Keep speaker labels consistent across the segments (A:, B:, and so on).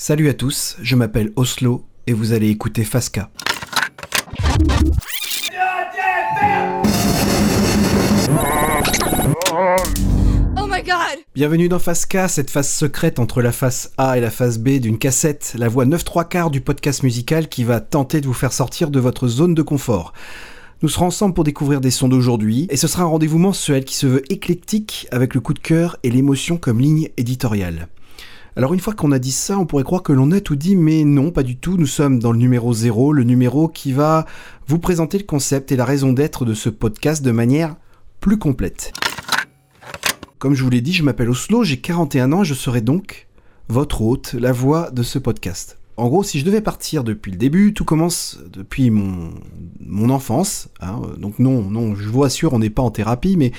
A: Salut à tous, je m'appelle Oslo et vous allez écouter Fasca.
B: Oh
A: Bienvenue dans Fasca, cette phase secrète entre la face A et la face B d'une cassette, la voix 9 3 quarts du podcast musical qui va tenter de vous faire sortir de votre zone de confort. Nous serons ensemble pour découvrir des sons d'aujourd'hui, et ce sera un rendez-vous mensuel qui se veut éclectique avec le coup de cœur et l'émotion comme ligne éditoriale. Alors une fois qu'on a dit ça, on pourrait croire que l'on a tout dit, mais non, pas du tout. Nous sommes dans le numéro 0, le numéro qui va vous présenter le concept et la raison d'être de ce podcast de manière plus complète. Comme je vous l'ai dit, je m'appelle Oslo, j'ai 41 ans et je serai donc votre hôte, la voix de ce podcast. En gros, si je devais partir depuis le début, tout commence depuis mon, mon enfance. hein. donc non, non, je vous assure, on n'est pas en thérapie, mais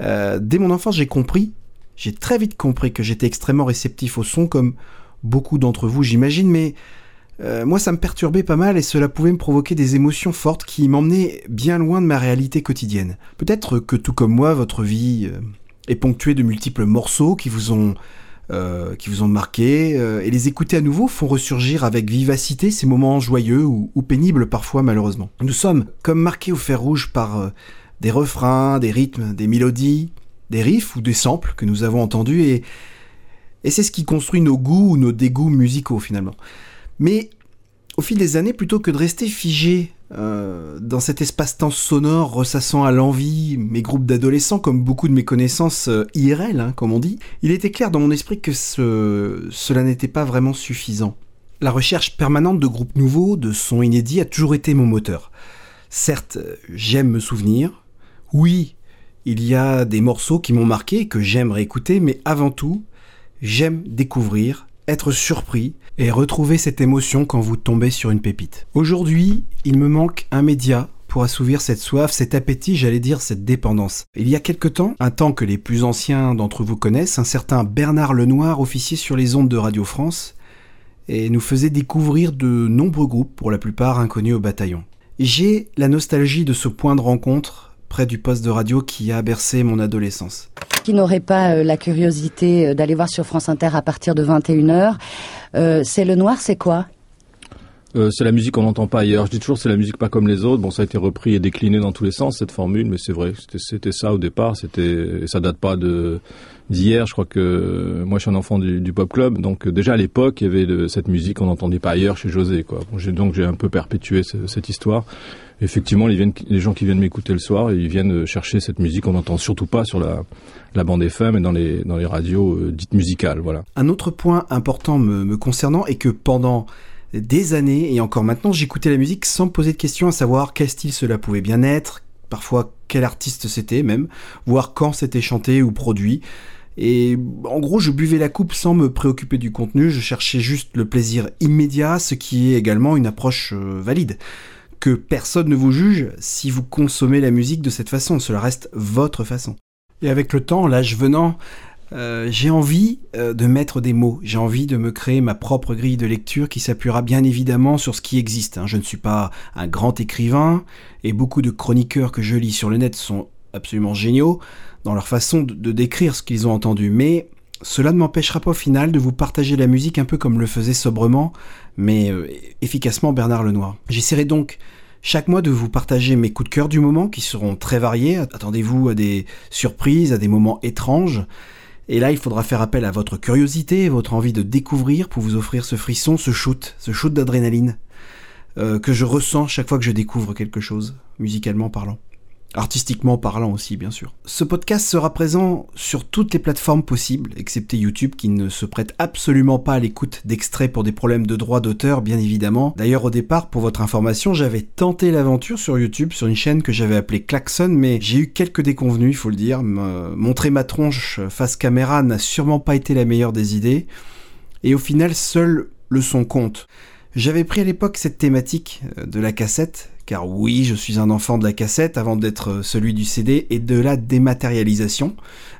A: euh, dès mon enfance, j'ai compris, j'ai très vite compris que j'étais extrêmement réceptif au son, comme beaucoup d'entre vous, j'imagine, mais euh, moi, ça me perturbait pas mal et cela pouvait me provoquer des émotions fortes qui m'emmenaient bien loin de ma réalité quotidienne. Peut-être que tout comme moi, votre vie euh, est ponctuée de multiples morceaux qui vous ont euh, qui vous ont marqué, et les écouter à nouveau font ressurgir avec vivacité ces moments joyeux ou, pénibles parfois malheureusement. Nous sommes comme marqués au fer rouge par des refrains, des rythmes, des mélodies, des riffs ou des samples que nous avons entendus, et, c'est ce qui construit nos goûts ou nos dégoûts musicaux finalement. Mais au fil des années, plutôt que de rester figé euh, dans cet espace-temps sonore ressassant à l'envie mes groupes d'adolescents, comme beaucoup de mes connaissances euh, IRL, hein, comme on dit, il était clair dans mon esprit que ce- cela n'était pas vraiment suffisant. La recherche permanente de groupes nouveaux, de sons inédits, a toujours été mon moteur. Certes, j'aime me souvenir. Oui, il y a des morceaux qui m'ont marqué que j'aime réécouter, mais avant tout, j'aime découvrir, être surpris et retrouver cette émotion quand vous tombez sur une pépite. Aujourd'hui, il me manque un média pour assouvir cette soif, cet appétit, j'allais dire cette dépendance. Il y a quelque temps, un temps que les plus anciens d'entre vous connaissent, un certain Bernard Lenoir officiait sur les ondes de Radio France et nous faisait découvrir de nombreux groupes, pour la plupart inconnus au bataillon. J'ai la nostalgie de ce point de rencontre près du poste de radio qui a bercé mon adolescence.
C: qui n'aurait pas euh, la curiosité euh, d'aller voir sur France Inter à partir de 21h. Euh, c'est le noir, c'est quoi?
D: Euh, c'est la musique qu'on n'entend pas ailleurs. Je dis toujours c'est la musique pas comme les autres. Bon, ça a été repris et décliné dans tous les sens cette formule, mais c'est vrai, c'était, ça au départ. C'était, ça date pas de d'hier. Je crois que moi je suis un enfant du, du pop club, donc euh, déjà à l'époque il y avait de, cette musique qu'on n'entendait pas ailleurs chez José. Quoi. Bon, donc j'ai un peu perpétué ce- cette histoire. Effectivement, les gens qui viennent m'écouter le soir, ils viennent euh, chercher cette musique qu'on n'entend surtout pas sur la la bande FM et dans les dans les radios dites musicales. Voilà.
A: Un autre point important me, me concernant est que pendant des années et encore maintenant, j'écoutais la musique sans me poser de questions à savoir quel style cela pouvait bien être, parfois quel artiste c'était même, voir quand c'était chanté ou produit. Et en gros, je buvais la coupe sans me préoccuper du contenu, je cherchais juste le plaisir immédiat, ce qui est également une approche euh, valide. Que personne ne vous juge si vous consommez la musique de cette façon, cela reste votre façon. Et avec le temps, l'âge venant, euh, j'ai envie euh, de mettre des mots, j'ai envie de me créer ma propre grille de lecture qui s'appuiera bien évidemment sur ce qui existe. hein. Je ne suis pas un grand écrivain et beaucoup de chroniqueurs que je lis sur le net sont absolument géniaux dans leur façon de, décrire ce qu'ils ont entendu. Mais cela ne m'empêchera pas au final de vous partager la musique un peu comme le faisait sobrement, mais euh, efficacement Bernard Lenoir. J'essaierai donc chaque mois de vous partager mes coups de cœur du moment qui seront très variés. Attendez-vous à des surprises, à des moments étranges. Et là, il faudra faire appel à votre curiosité, votre envie de découvrir pour vous offrir ce frisson, ce shoot, ce shoot d'adrénaline euh, que je ressens chaque fois que je découvre quelque chose, musicalement parlant. Artistiquement parlant aussi, bien sûr. Ce podcast sera présent sur toutes les plateformes possibles, excepté YouTube qui ne se prête absolument pas à l'écoute d'extraits pour des problèmes de droit d'auteur, bien évidemment. D'ailleurs, au départ, pour votre information, j'avais tenté l'aventure sur YouTube, sur une chaîne que j'avais appelée Klaxon, mais j'ai eu quelques déconvenus, il faut le dire. Montrer ma tronche face caméra n'a sûrement pas été la meilleure des idées. Et au final, seul le son compte. J'avais pris à l'époque cette thématique euh, de la cassette, car oui, je suis un enfant de la cassette avant d'être euh, celui du CD et de la dématérialisation.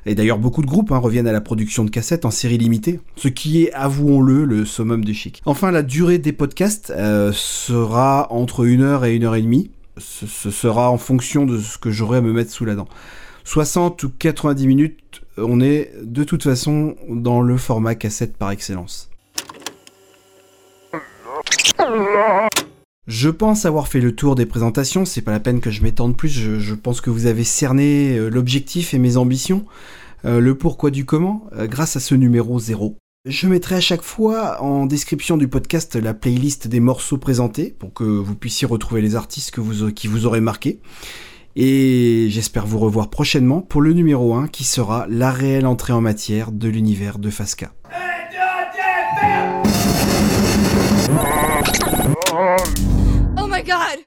A: Et d'ailleurs, beaucoup de groupes hein, reviennent à la production de cassettes en série limitée, ce qui est, avouons-le, le summum du chic. Enfin, la durée des podcasts euh, sera entre une heure et une heure et demie. Ce, ce sera en fonction de ce que j'aurai à me mettre sous la dent. 60 ou 90 minutes, on est de toute façon dans le format cassette par excellence. Je pense avoir fait le tour des présentations, c'est pas la peine que je m'étende plus, je, pense que vous avez cerné euh, l'objectif et mes ambitions, euh, le pourquoi du comment, euh, grâce à ce numéro 0. Je mettrai à chaque fois en description du podcast la playlist des morceaux présentés pour que vous puissiez retrouver les artistes qui vous auraient marqué. Et j'espère vous revoir prochainement pour le numéro 1 qui sera la réelle entrée en matière de l'univers de Fasca.
B: Oh my god!